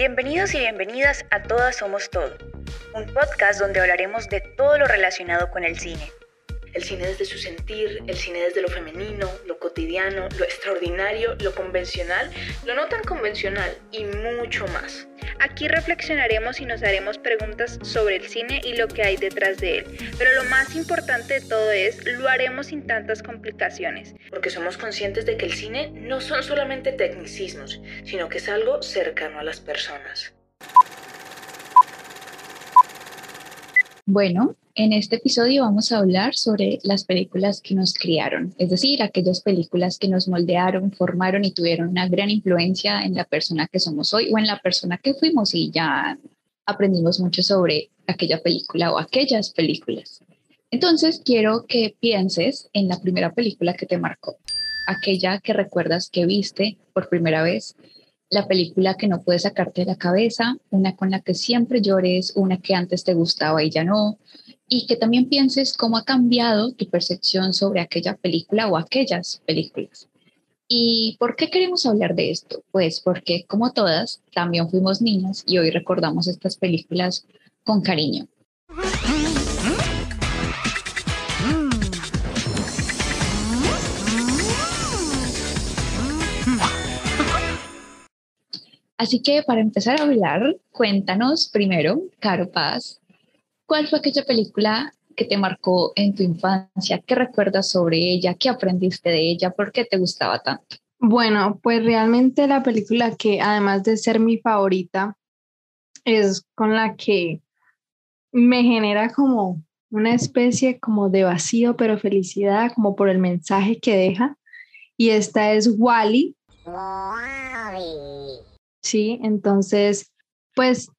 Bienvenidos y bienvenidas a Todas Somos Todo, un podcast donde hablaremos de todo lo relacionado con el cine. El cine desde su sentir, el cine desde lo femenino, lo cotidiano, lo extraordinario, lo convencional, lo no tan convencional y mucho más. Aquí reflexionaremos y nos haremos preguntas sobre el cine y lo que hay detrás de él. Pero lo más importante de todo es, lo haremos sin tantas complicaciones. Porque somos conscientes de que el cine no son solamente tecnicismos, sino que es algo cercano a las personas. Bueno, en este episodio vamos a hablar sobre las películas que nos criaron, es decir, aquellas películas que nos moldearon, formaron y tuvieron una gran influencia en la persona que somos hoy o en la persona que fuimos y ya aprendimos mucho sobre aquella película o aquellas películas. Entonces, quiero que pienses en la primera película que te marcó, aquella que recuerdas que viste por primera vez, la película que no puedes sacarte de la cabeza, una con la que siempre llores, una que antes te gustaba y ya no, y que también pienses cómo ha cambiado tu percepción sobre aquella película o aquellas películas. ¿Y por qué queremos hablar de esto? Pues porque como todas, también fuimos niñas y hoy recordamos estas películas con cariño. Así que para empezar a hablar, cuéntanos primero, Caro Paz, ¿Cuál fue aquella película que te marcó en tu infancia? ¿Qué recuerdas sobre ella? ¿Qué aprendiste de ella? ¿Por qué te gustaba tanto? Bueno, pues realmente la película que además de ser mi favorita es con la que me genera como una especie como de vacío pero felicidad como por el mensaje que deja y esta es Wally. Sí, entonces pues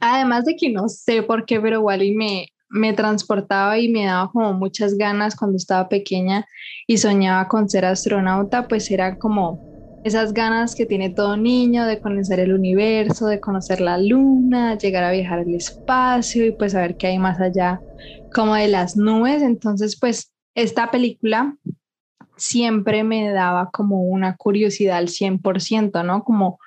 Además de que no sé por qué, pero Wally me, me transportaba y me daba como muchas ganas cuando estaba pequeña y soñaba con ser astronauta, pues era como esas ganas que tiene todo niño de conocer el universo, de conocer la luna, llegar a viajar al espacio y pues saber qué hay más allá como de las nubes. Entonces, pues esta película siempre me daba como una curiosidad al 100%, ¿no? Como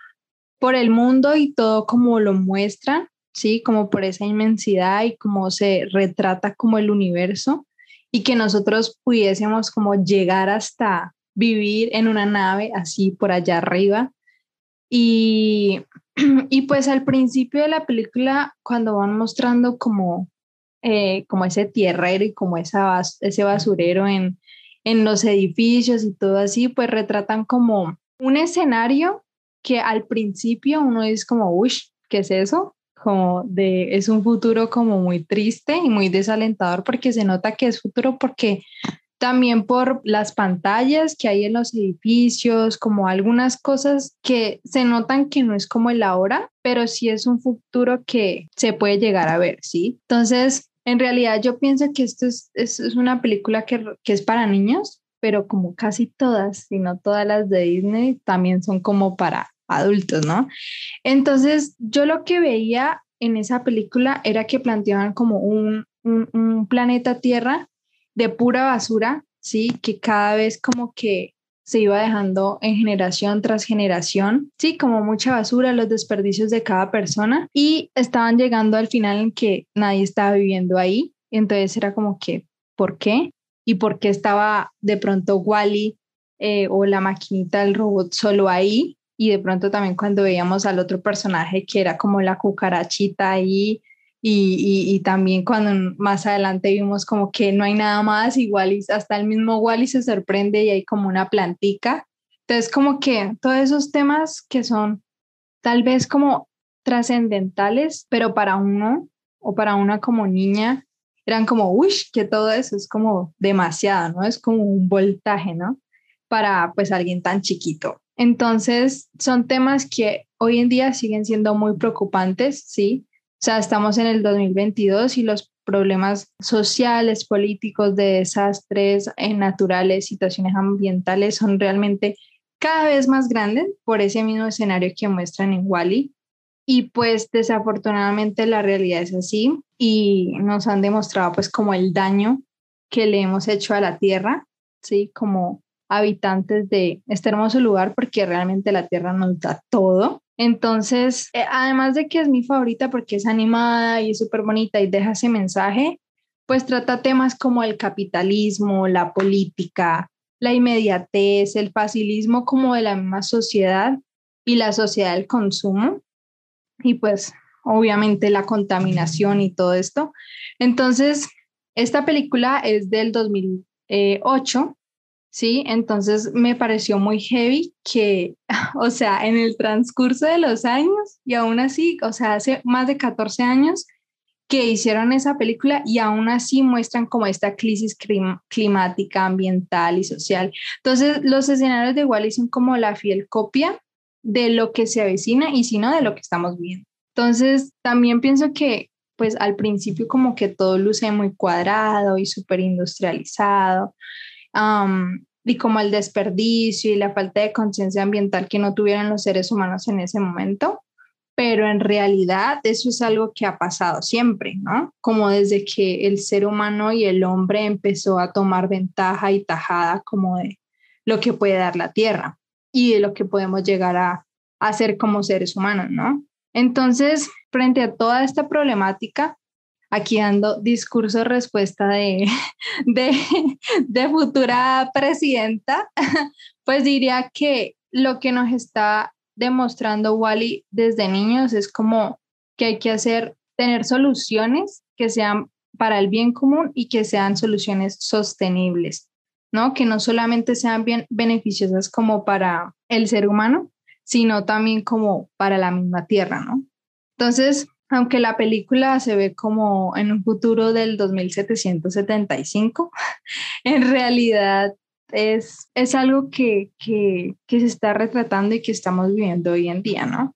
por el mundo y todo como lo muestran ¿sí? Como por esa inmensidad y cómo se retrata como el universo y que nosotros pudiésemos como llegar hasta vivir en una nave así por allá arriba. Y, y pues al principio de la película, cuando van mostrando como, eh, como ese tierrero y como esa, ese basurero en, en los edificios y todo así, pues retratan como un escenario que al principio uno dice como, uy, ¿qué es eso? Como de, es un futuro como muy triste y muy desalentador porque se nota que es futuro porque también por las pantallas que hay en los edificios, como algunas cosas que se notan que no es como el ahora, pero sí es un futuro que se puede llegar a ver, ¿sí? Entonces, en realidad yo pienso que esto es, es, es una película que, que es para niños, pero como casi todas, si no todas las de Disney, también son como para adultos, ¿no? Entonces, yo lo que veía en esa película era que planteaban como un, un, planeta Tierra de pura basura, ¿sí? Que cada vez como que se iba dejando en generación tras generación, sí, como mucha basura, los desperdicios de cada persona y estaban llegando al final en que nadie estaba viviendo ahí, entonces era como que, ¿por qué? ¿Y por qué estaba de pronto Wally eh, o la maquinita del robot solo ahí? Y de pronto también cuando veíamos al otro personaje que era como la cucarachita ahí y, y, también cuando más adelante vimos como que no hay nada más igual y hasta el mismo Wally se sorprende y hay como una plantica. Entonces como que todos esos temas que son tal vez como trascendentales, pero para uno o para una como niña eran como, uy, que todo eso es como demasiado, ¿no? Es como un voltaje, ¿no? Para pues alguien tan chiquito. Entonces, son temas que hoy en día siguen siendo muy preocupantes, ¿sí? O sea, estamos en el 2022 y los problemas sociales, políticos, de desastres eh, naturales, situaciones ambientales son realmente cada vez más grandes por ese mismo escenario que muestran en Wally. Y pues desafortunadamente la realidad es así y nos han demostrado pues como el daño que le hemos hecho a la Tierra, ¿sí? Como habitantes de este hermoso lugar porque realmente la tierra nos da todo. Entonces, eh, además de que es mi favorita porque es animada y es súper bonita y deja ese mensaje, pues trata temas como el capitalismo, la política, la inmediatez, el facilismo como de la misma sociedad y la sociedad del consumo y pues obviamente la contaminación y todo esto. Entonces, esta película es del 2008, ¿sí? Entonces me pareció muy heavy que, o sea, en el transcurso de los años y aún así, o sea, hace más de 14 años que hicieron esa película y aún así muestran como esta crisis climática, ambiental y social. Entonces, los escenarios de Wally son como la fiel copia de lo que se avecina y si no, de lo que estamos viendo. Entonces, también pienso que pues al principio como que todo luce muy cuadrado y súper industrializado, y como el desperdicio y la falta de conciencia ambiental que no tuvieran los seres humanos en ese momento, pero en realidad eso es algo que ha pasado siempre, ¿no? Como desde que el ser humano y el hombre empezó a tomar ventaja y tajada como de lo que puede dar la Tierra y de lo que podemos llegar a hacer como seres humanos, ¿no? Entonces, frente a toda esta problemática, aquí dando discurso respuesta de, de, futura presidenta, pues diría que lo que nos está demostrando Wally desde niños es como que hay que hacer, tener soluciones que sean para el bien común y que sean soluciones sostenibles, ¿no? Que no solamente sean bien beneficiosas como para el ser humano, sino también como para la misma tierra, ¿no? Entonces, aunque la película se ve como en un futuro del 2775, en realidad es, es algo que, que, que se está retratando y que estamos viviendo hoy en día, ¿no?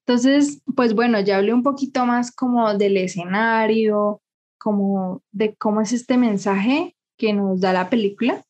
Entonces, pues bueno, ya hablé un poquito más como del escenario, como de cómo es este mensaje que nos da la película,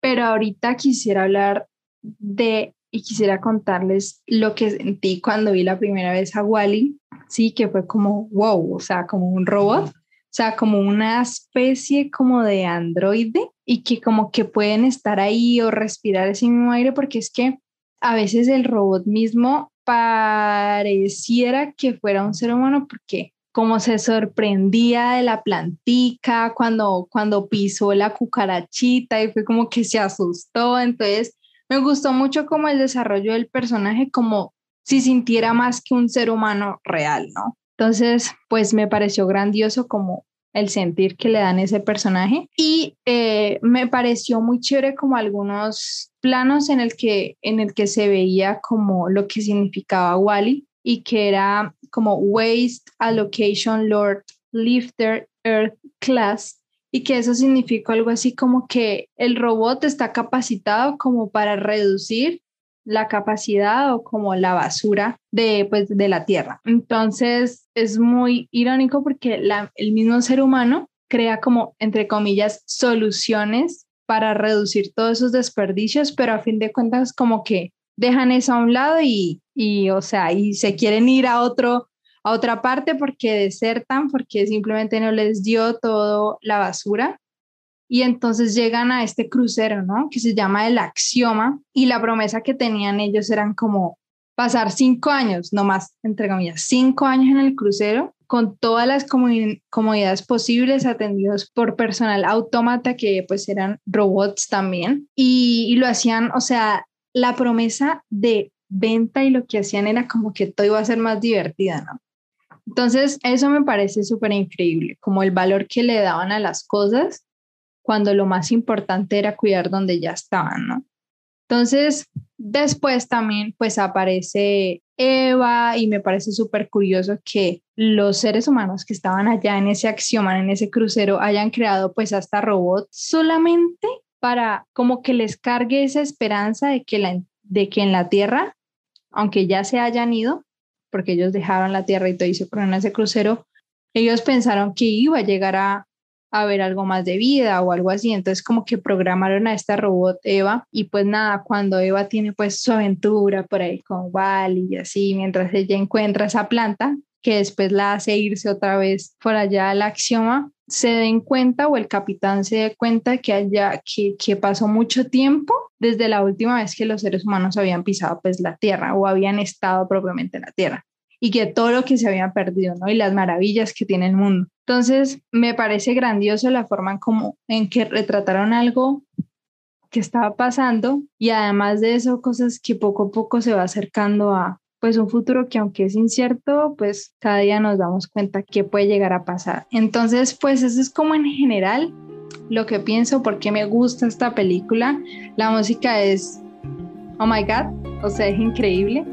pero ahorita quisiera hablar de y quisiera contarles lo que sentí cuando vi la primera vez a Wally, sí, que fue como wow, o sea, como un robot, o sea, como una especie como de androide y que como que pueden estar ahí o respirar ese mismo aire porque es que a veces el robot mismo pareciera que fuera un ser humano porque como se sorprendía de la plantica cuando, cuando pisó la cucarachita y fue como que se asustó, entonces me gustó mucho como el desarrollo del personaje, como si sintiera más que un ser humano real, ¿no? Entonces, pues me pareció grandioso como el sentir que le dan ese personaje y eh, me pareció muy chévere como algunos planos en el que en el que se veía como lo que significaba Wally y que era como Waste Allocation Lord Lifter Earth Class y que eso significa algo así como que el robot está capacitado como para reducir la capacidad o como la basura de, pues, de la Tierra. Entonces es muy irónico porque la, el mismo ser humano crea como, entre comillas, soluciones para reducir todos esos desperdicios, pero a fin de cuentas como que dejan eso a un lado y, y o sea, y se quieren ir a otro a otra parte porque desertan, porque simplemente no les dio todo la basura. Y entonces llegan a este crucero, ¿no? Que se llama el Axioma y la promesa que tenían ellos eran como pasar cinco años, no más, entre comillas, cinco años en el crucero con todas las comodidades posibles atendidos por personal autómata que pues eran robots también y, lo hacían, o sea, la promesa de venta y lo que hacían era como que todo iba a ser más divertida, ¿no? Entonces, eso me parece súper increíble, como el valor que le daban a las cosas cuando lo más importante era cuidar donde ya estaban, ¿no? Entonces, después también pues aparece Eva y me parece súper curioso que los seres humanos que estaban allá en ese axioma, en ese crucero, hayan creado pues hasta robots solamente para como que les cargue esa esperanza de que, la, de que en la Tierra, aunque ya se hayan ido, porque ellos dejaron la Tierra y todo y ese crucero, ellos pensaron que iba a llegar a, a ver algo más de vida o algo así, entonces como que programaron a esta robot Eva y pues nada, cuando Eva tiene pues su aventura por ahí con Wally y así, mientras ella encuentra esa planta, que después la hace irse otra vez por allá al axioma, se den cuenta o el capitán se dé cuenta que, haya, que, que pasó mucho tiempo desde la última vez que los seres humanos habían pisado pues la Tierra o habían estado propiamente en la Tierra y que todo lo que se había perdido, ¿no? Y las maravillas que tiene el mundo. Entonces, me parece grandioso la forma en, como, en que retrataron algo que estaba pasando y además de eso, cosas que poco a poco se va acercando a pues un futuro que aunque es incierto, pues cada día nos damos cuenta que puede llegar a pasar. Entonces, pues eso es como en general lo que pienso, porque me gusta esta película. La música es, oh my god, o sea, es increíble,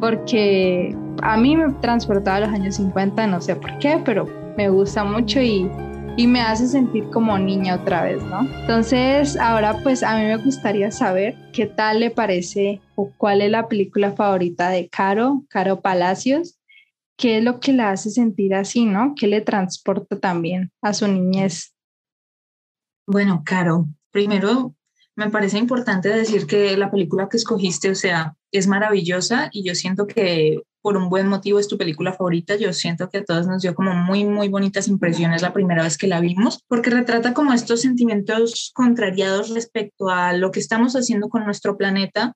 porque a mí me transportaba a los años 50, no sé por qué, pero me gusta mucho y, y me hace sentir como niña otra vez, ¿no? Entonces, ahora pues a mí me gustaría saber qué tal le parece o cuál es la película favorita de Caro, Caro Palacios, qué es lo que la hace sentir así, ¿no? ¿Qué le transporta también a su niñez? Bueno, Caro, primero me parece importante decir que la película que escogiste, o sea, es maravillosa y yo siento que por un buen motivo es tu película favorita. Yo siento que a todos nos dio como muy, muy bonitas impresiones la primera vez que la vimos, porque retrata como estos sentimientos contrariados respecto a lo que estamos haciendo con nuestro planeta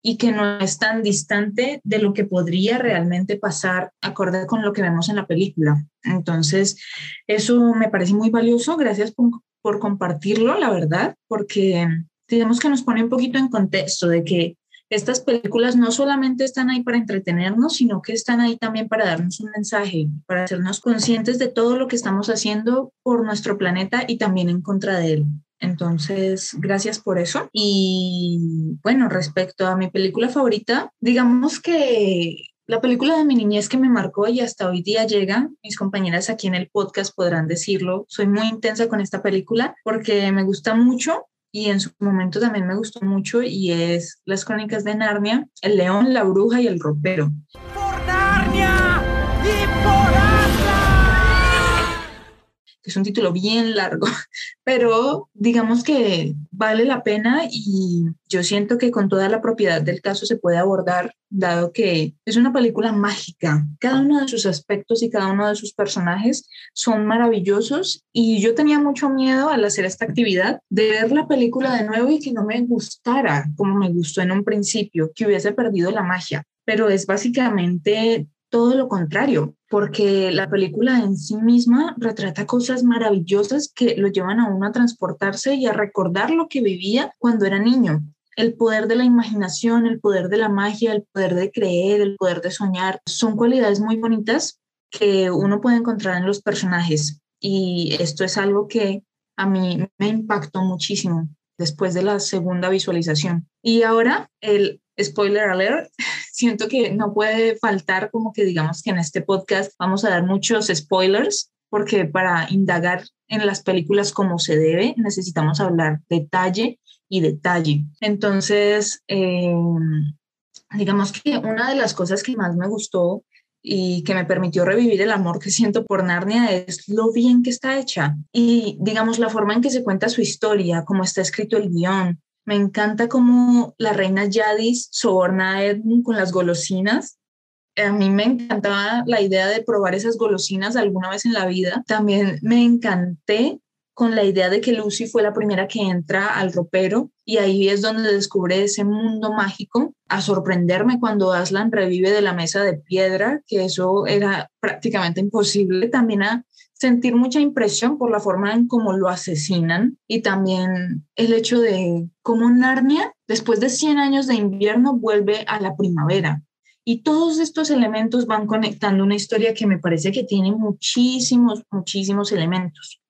y que no es tan distante de lo que podría realmente pasar acorde con lo que vemos en la película. Entonces, eso me parece muy valioso. Gracias por, por compartirlo, la verdad, porque digamos que nos pone un poquito en contexto de que estas películas no solamente están ahí para entretenernos, sino que están ahí también para darnos un mensaje, para hacernos conscientes de todo lo que estamos haciendo por nuestro planeta y también en contra de él. Entonces, gracias por eso. Y bueno, respecto a mi película favorita, digamos que la película de mi niñez que me marcó y hasta hoy día llega, mis compañeras aquí en el podcast podrán decirlo, soy muy intensa con esta película porque me gusta mucho y en su momento también me gustó mucho y es Las Crónicas de Narnia, El León, la Bruja y el Ropero. ¡Por Narnia! ¡Y por es un título bien largo, pero digamos que vale la pena y yo siento que con toda la propiedad del caso se puede abordar, dado que es una película mágica. Cada uno de sus aspectos y cada uno de sus personajes son maravillosos y yo tenía mucho miedo al hacer esta actividad de ver la película de nuevo y que no me gustara como me gustó en un principio, que hubiese perdido la magia pero es básicamente todo lo contrario, porque la película en sí misma retrata cosas maravillosas que lo llevan a uno a transportarse y a recordar lo que vivía cuando era niño. El poder de la imaginación, el poder de la magia, el poder de creer, el poder de soñar, son cualidades muy bonitas que uno puede encontrar en los personajes. Y esto es algo que a mí me impactó muchísimo después de la segunda visualización. Y ahora el spoiler alert, siento que no puede faltar como que digamos que en este podcast vamos a dar muchos spoilers porque para indagar en las películas como se debe necesitamos hablar detalle y detalle. Entonces, em, digamos que una de las cosas que más me gustó y que me permitió revivir el amor que siento por Narnia es lo bien que está hecha y digamos la forma en que se cuenta su historia, cómo está escrito el guion, me encanta cómo la reina Yadis soborna a Edmund con las golosinas. A mí me encantaba la idea de probar esas golosinas alguna vez en la vida. También me encanté con la idea de que Lucy fue la primera que entra al ropero y ahí es donde descubre ese mundo mágico, a sorprenderme cuando Aslan revive de la mesa de piedra, que eso era prácticamente imposible, también a sentir mucha impresión por la forma en cómo lo asesinan y también el hecho de cómo Narnia, después de 100 años de invierno, vuelve a la primavera. Y todos estos elementos van conectando una historia que me parece que tiene muchísimos, muchísimos elementos.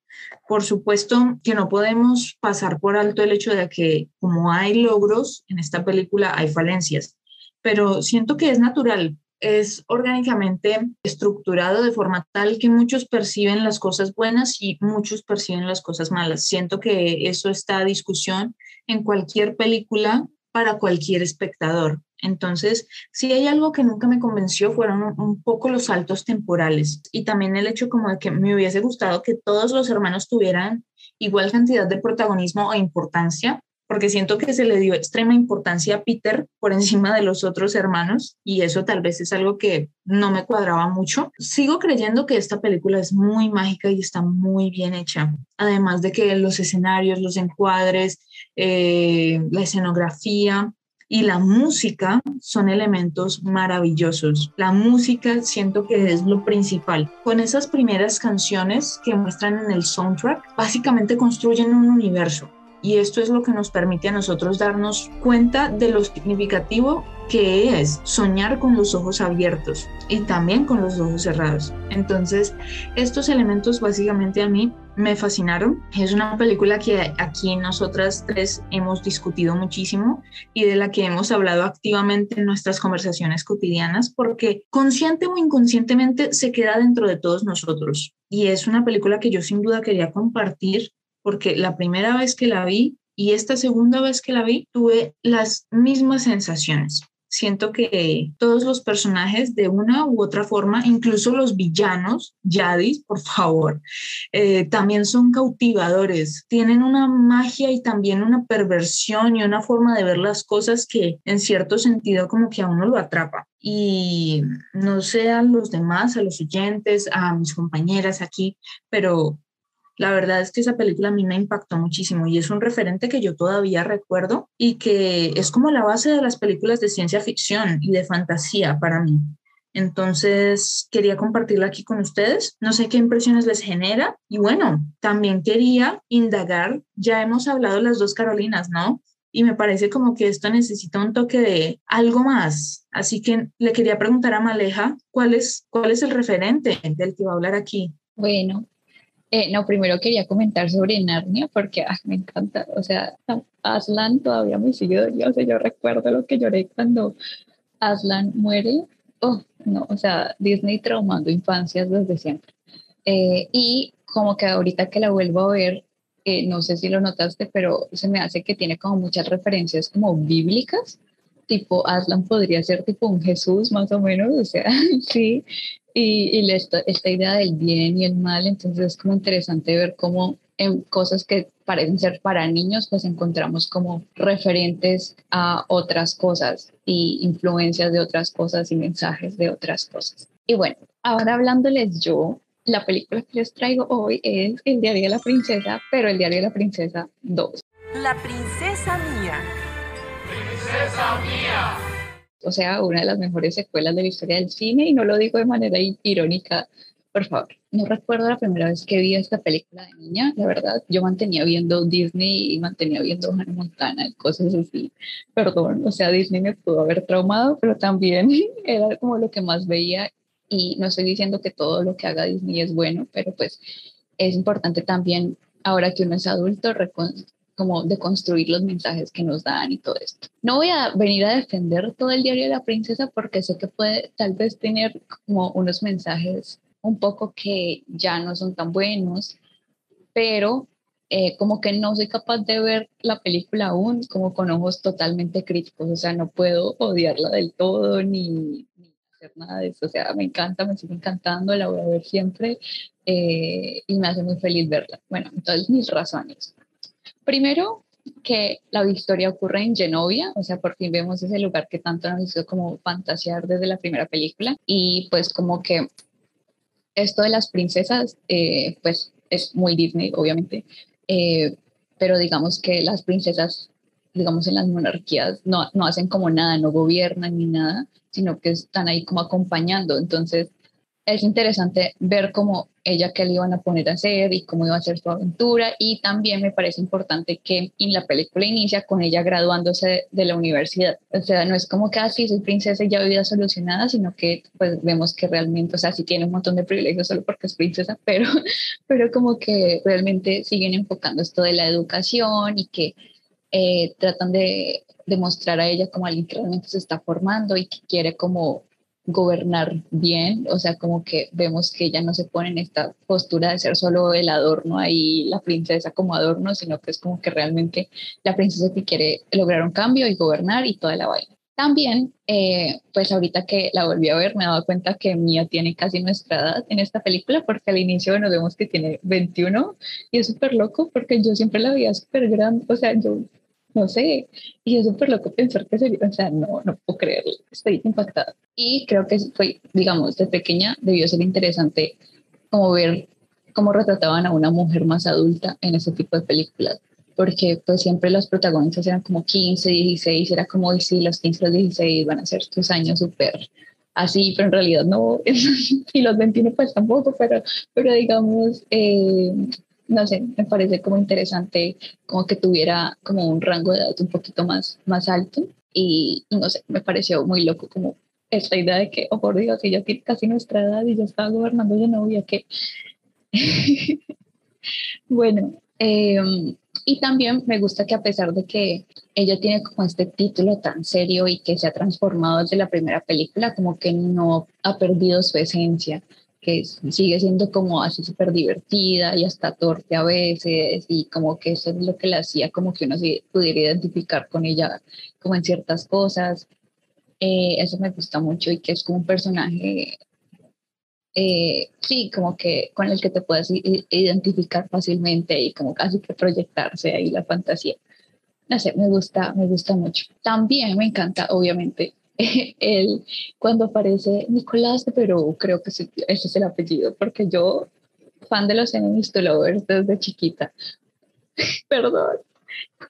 Por supuesto que no podemos pasar por alto el hecho de que como hay logros en esta película, hay falencias, pero siento que es natural es orgánicamente estructurado de forma tal que muchos perciben las cosas buenas y muchos perciben las cosas malas. Siento que eso está discusión en cualquier película para cualquier espectador. Entonces, si hay algo que nunca me convenció fueron un, poco los saltos temporales y también el hecho como de que me hubiese gustado que todos los hermanos tuvieran igual cantidad de protagonismo o importancia, porque siento que se le dio extrema importancia a Peter por encima de los otros hermanos y eso tal vez es algo que no me cuadraba mucho. Sigo creyendo que esta película es muy mágica y está muy bien hecha, además de que los escenarios, los encuadres, eh, la escenografía, y la música son elementos maravillosos. La música siento que es lo principal. Con esas primeras canciones que muestran en el soundtrack, básicamente construyen un universo. Y esto es lo que nos permite a nosotros darnos cuenta de lo significativo que es soñar con los ojos abiertos y también con los ojos cerrados. Entonces, estos elementos básicamente a mí me fascinaron. Es una película que aquí nosotras tres hemos discutido muchísimo y de la que hemos hablado activamente en nuestras conversaciones cotidianas porque consciente o inconscientemente se queda dentro de todos nosotros. Y es una película que yo sin duda quería compartir porque la primera vez que la vi y esta segunda vez que la vi tuve las mismas sensaciones. Siento que todos los personajes de una u otra forma, incluso los villanos, Yadis, por favor, eh, también son cautivadores, tienen una magia y también una perversión y una forma de ver las cosas que en cierto sentido como que a uno lo atrapa y no sé a los demás, a los oyentes, a mis compañeras aquí, pero la verdad es que esa película a mí me impactó muchísimo y es un referente que yo todavía recuerdo y que es como la base de las películas de ciencia ficción y de fantasía para mí. Entonces, quería compartirla aquí con ustedes. No sé qué impresiones les genera. Y bueno, también quería indagar, ya hemos hablado las dos Carolinas, ¿no? Y me parece como que esto necesita un toque de algo más. Así que le quería preguntar a Maleja, ¿cuál es, cuál es el referente del que va a hablar aquí? Bueno, eh, no, primero quería comentar sobre Narnia porque ah, me encanta, o sea, Aslan todavía me sigue doliendo, o sea, yo recuerdo lo que lloré cuando Aslan muere, oh, no, o sea, Disney traumando infancias desde siempre. Eh, y como que ahorita que la vuelvo a ver, eh, no sé si lo notaste, pero se me hace que tiene como muchas referencias como bíblicas, tipo Aslan podría ser tipo un Jesús más o menos, o sea, sí, y, y esta, esta, idea del bien y el mal, entonces es como interesante ver cómo en cosas que parecen ser para niños, pues encontramos como referentes a otras cosas y influencias de otras cosas y mensajes de otras cosas. Y bueno, ahora hablándoles yo, la película que les traigo hoy es El diario de la princesa, pero El diario de la princesa 2. La princesa mía. Princesa mía o sea, una de las mejores secuelas de la historia del cine y no lo digo de manera irónica, por favor. No recuerdo la primera vez que vi esta película de niña, la verdad, yo mantenía viendo Disney y mantenía viendo Hannah Montana y cosas así. Perdón, o sea, Disney me pudo haber traumado, pero también era como lo que más veía y no estoy diciendo que todo lo que haga Disney es bueno, pero pues es importante también, ahora que uno es adulto, como de construir los mensajes que nos dan y todo esto. No voy a venir a defender todo el diario de la princesa porque sé que puede tal vez tener como unos mensajes un poco que ya no son tan buenos, pero eh, como que no soy capaz de ver la película aún como con ojos totalmente críticos, o sea, no puedo odiarla del todo ni, ni hacer nada de eso, o sea, me encanta, me sigue encantando, la voy a ver siempre eh, y me hace muy feliz verla. Bueno, entonces mis razones. Primero, que la historia ocurre en Genovia, o sea, por fin vemos ese lugar que tanto nos hizo como fantasear desde la primera película. Y pues como que esto de las princesas, eh, pues es muy Disney, obviamente, eh, pero digamos que las princesas, digamos en las monarquías, no, no hacen como nada, no gobiernan ni nada, sino que están ahí como acompañando, entonces es interesante ver cómo ella qué le iban a poner a hacer y cómo iba a ser su aventura y también me parece importante que en la película inicia con ella graduándose de la universidad. O sea, no es como que así ah, soy princesa y ya vida solucionada, sino que pues vemos que realmente, o sea, sí tiene un montón de privilegios solo porque es princesa, pero, pero como que realmente siguen enfocando esto de la educación y que eh, tratan de demostrar a ella como alguien que realmente se está formando y que quiere como gobernar bien, o sea, como que vemos que ella no se pone en esta postura de ser solo el adorno ahí, la princesa como adorno, sino que es como que realmente la princesa que quiere lograr un cambio y gobernar y toda la vaina. También, eh, pues ahorita que la volví a ver, me he dado cuenta que Mia tiene casi nuestra edad en esta película, porque al inicio nos vemos que tiene 21 y es súper loco porque yo siempre la veía súper grande, o sea, yo no sé, y es súper loco pensar que sería, o sea, no, no puedo creerlo, estoy impactada. Y creo que fue, digamos, de pequeña debió ser interesante como ver cómo retrataban a una mujer más adulta en ese tipo de películas, porque pues siempre los protagonistas eran como 15, 16, era como, y sí, los 15, los 16 van a ser tus años súper así, pero en realidad no, y los 21 pues tampoco, pero, pero digamos, eh, no sé, me parece como interesante como que tuviera como un rango de edad un poquito más, más alto y, no sé, me pareció muy loco como esta idea de que, oh por Dios, ella tiene casi nuestra edad y ya estaba gobernando de novia, que... bueno, em, y también me gusta que a pesar de que ella tiene como este título tan serio y que se ha transformado desde la primera película, como que no ha perdido su esencia que sigue siendo como así súper divertida y hasta torpe a veces y como que eso es lo que le hacía como que uno se pudiera identificar con ella como en ciertas cosas. Eh, eso me gusta mucho y que es como un personaje, eh, sí, como que con el que te puedes identificar fácilmente y como casi que proyectarse ahí la fantasía. No sé, me gusta, me gusta mucho. También me encanta, obviamente, él cuando aparece Nicolás de Perú, creo que ese es el apellido, porque yo, fan de los Enemies to Lovers desde chiquita, perdón.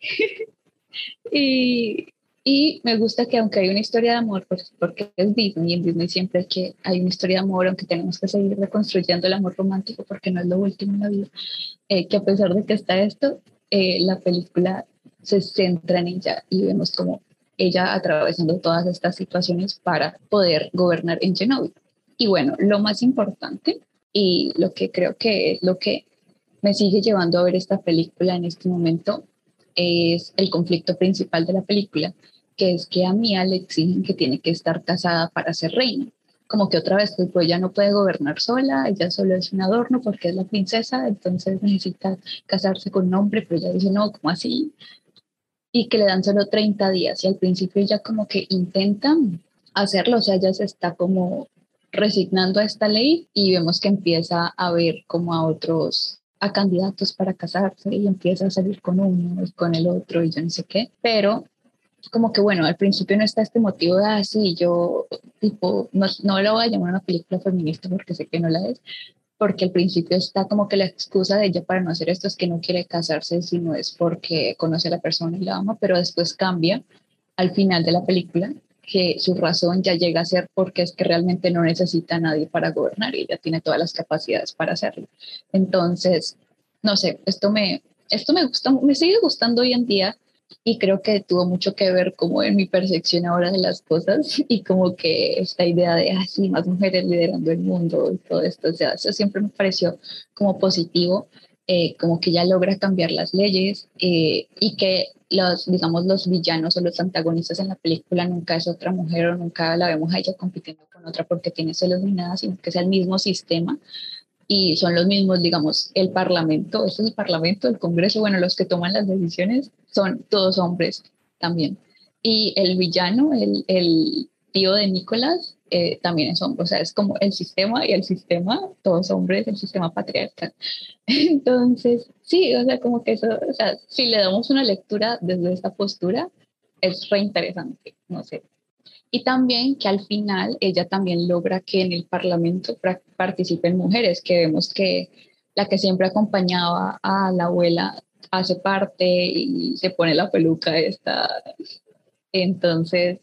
y, y me gusta que aunque hay una historia de amor, pues porque es Disney, y en Disney siempre que hay una historia de amor, aunque tenemos que seguir reconstruyendo el amor romántico porque no es lo último en la vida, eh, que a pesar de que está esto, eh, la película se centra en ella y vemos como ella atravesando todas estas situaciones para poder gobernar en Genovia. Y bueno, lo más importante y lo que creo que es lo que me sigue llevando a ver esta película en este momento es el conflicto principal de la película, que es que a Mia le exigen que tiene que estar casada para ser reina. Como que otra vez, pues ella no puede gobernar sola, ella solo es un adorno porque es la princesa, entonces necesita casarse con un hombre, pero ella dice, no, ¿cómo así? Y que le dan solo 30 días y al principio ella como que intenta hacerlo, o sea, ella se está como resignando a esta ley y vemos que empieza a ver como a otros a candidatos para casarse y empieza a salir con uno y con el otro y yo no sé qué, pero como que bueno, al principio no está este motivo de así, ah, yo tipo, no, no lo voy a llamar una película feminista porque sé que no la es, porque al principio está como que la excusa de ella para no hacer esto es que no quiere casarse, sino es porque conoce a la persona y la ama, pero después cambia al final de la película que su razón ya llega a ser porque es que realmente no necesita a nadie para gobernar y ella tiene todas las capacidades para hacerlo. Entonces, no sé, esto me, esto me gusta, me sigue gustando hoy en día y creo que tuvo mucho que ver como en mi percepción ahora de las cosas y como que esta idea de así más mujeres liderando el mundo y todo esto, o sea, eso siempre me pareció como positivo, eh, como que ya logra cambiar las leyes eh, y que los, digamos, los villanos o los antagonistas en la película nunca es otra mujer o nunca la vemos a ella compitiendo con otra porque tiene celos ni nada, sino que es el mismo sistema y son los mismos, digamos, el Parlamento, este es el Parlamento, el Congreso, bueno, los que toman las decisiones son todos hombres también. Y el villano, el, el tío de Nicolás, eh, también es hombre, o sea, es como el sistema y el sistema, todos hombres, el sistema patriarcal. Entonces, sí, o sea, como que eso, o sea, si le damos una lectura desde esa postura, es re interesante, no sé, y también que al final ella también logra que en el Parlamento participen mujeres, que vemos que la que siempre acompañaba a la abuela hace parte y se pone la peluca esta. Entonces,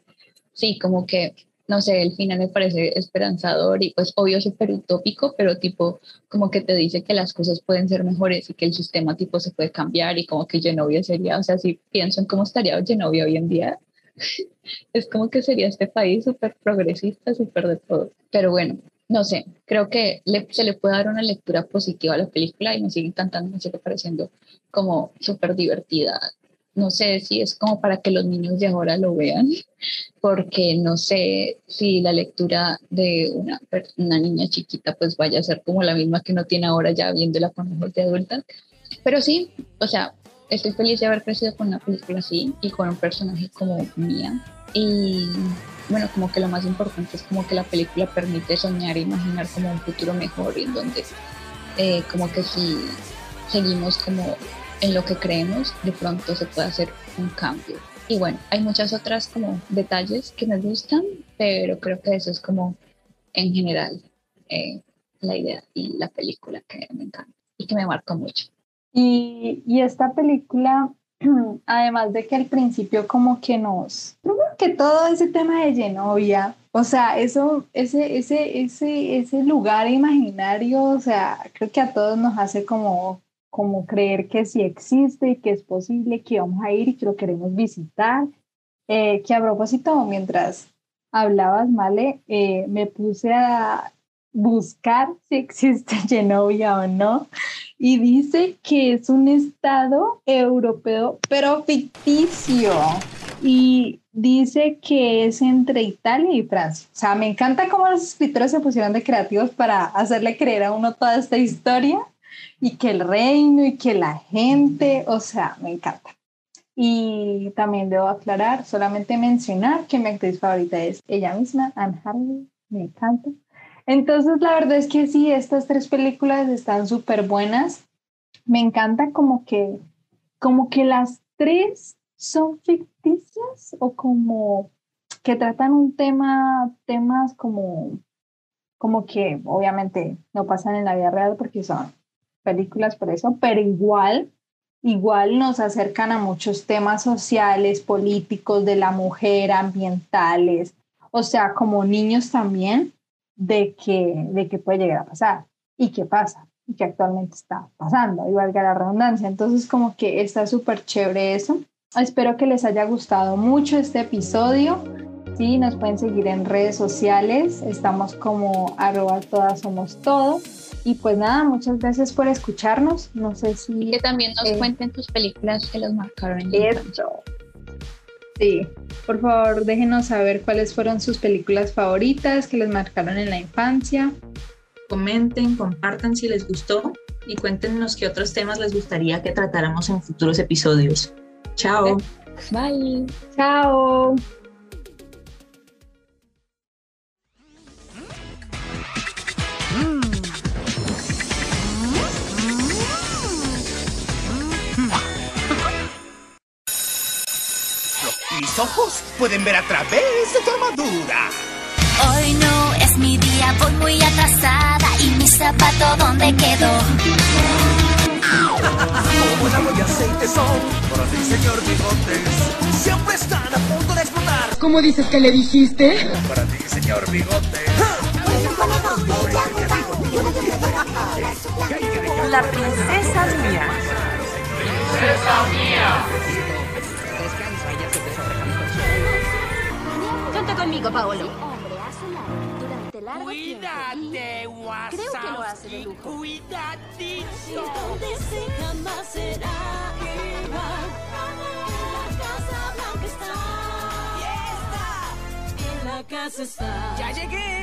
sí, como que, no sé, el final me parece esperanzador y pues obvio súper utópico, pero tipo, como que te dice que las cosas pueden ser mejores y que el sistema tipo se puede cambiar y como que Genovia sería, o sea, si pienso en cómo estaría Genovia hoy en día, es como que sería este país súper progresista, súper de todo. Pero bueno, no sé, creo que se le puede dar una lectura positiva a la película y me sigue encantando, me sigue pareciendo como súper divertida. No sé si es como para que los niños de ahora lo vean, porque no sé si la lectura de una, una niña chiquita pues vaya a ser como la misma que no tiene ahora ya viéndola con ojos de adulta. Pero sí, o sea, estoy feliz de haber crecido con una película así y con un personaje como Mía. Y bueno, como que lo más importante es como que la película permite soñar e imaginar como un futuro mejor en donde eh, como que si seguimos como en lo que creemos, de pronto se puede hacer un cambio. Y bueno, hay muchas otras como detalles que me gustan, pero creo que eso es como en general eh, la idea y la película que me encanta y que me marcó mucho. Y, y esta película, además de que al principio como que nos, que todo ese tema de Genovia, o sea, eso, ese, ese, ese, ese lugar imaginario, o sea, creo que a todos nos hace como como creer que sí existe, que es posible, que vamos a ir y que lo queremos visitar. Eh, que a propósito, mientras hablabas, Male, eh, me puse a buscar si existe Genovia o no, y dice que es un estado europeo, pero ficticio, y dice que es entre Italia y Francia. O sea, me encanta cómo los escritores se pusieron de creativos para hacerle creer a uno toda esta historia y que el reino y que la gente, o sea, me encanta. Y también debo aclarar, solamente mencionar que mi actriz favorita es ella misma, Anne Hathaway, me encanta. Entonces, la verdad es que sí, estas tres películas están súper buenas. Me encanta como que, como que las tres son ficticias o como que tratan un tema, temas como, como que obviamente no pasan en la vida real porque son películas por eso, pero igual, igual nos acercan a muchos temas sociales, políticos, de la mujer, ambientales, o sea, como niños también, de que, de que puede llegar a pasar y qué pasa y que actualmente está pasando, y valga la redundancia. Entonces, como que está súper chévere eso. Espero que les haya gustado mucho este episodio. Sí, nos pueden seguir en redes sociales. Estamos como arroba todas somos todo. Y pues nada, muchas gracias por escucharnos. No sé si... que también nos eh, cuenten tus películas que los marcaron infancia. Sí, por favor déjenos saber cuáles fueron sus películas favoritas que les marcaron en la infancia. Comenten, compartan si les gustó y cuéntenos qué otros temas les gustaría que tratáramos en futuros episodios. Chao. Bye. Chao. Ojos pueden ver a través de tu armadura. Hoy no es mi día, voy muy atrasada y mi zapato dónde quedó. Como el agua y aceite son para ti, señor Bigotes. Siempre están a punto de explotar. ¿Cómo dices que le dijiste? Para ti, señor Bigotes. La princesa mía. Princesa mía. Canta conmigo, Paolo. Durante largo Cuídate, Wazowski. Creo que lo hace de lujo. Cuidadito. jamás será igual. En la casa blanca está. En la casa está. Ya llegué.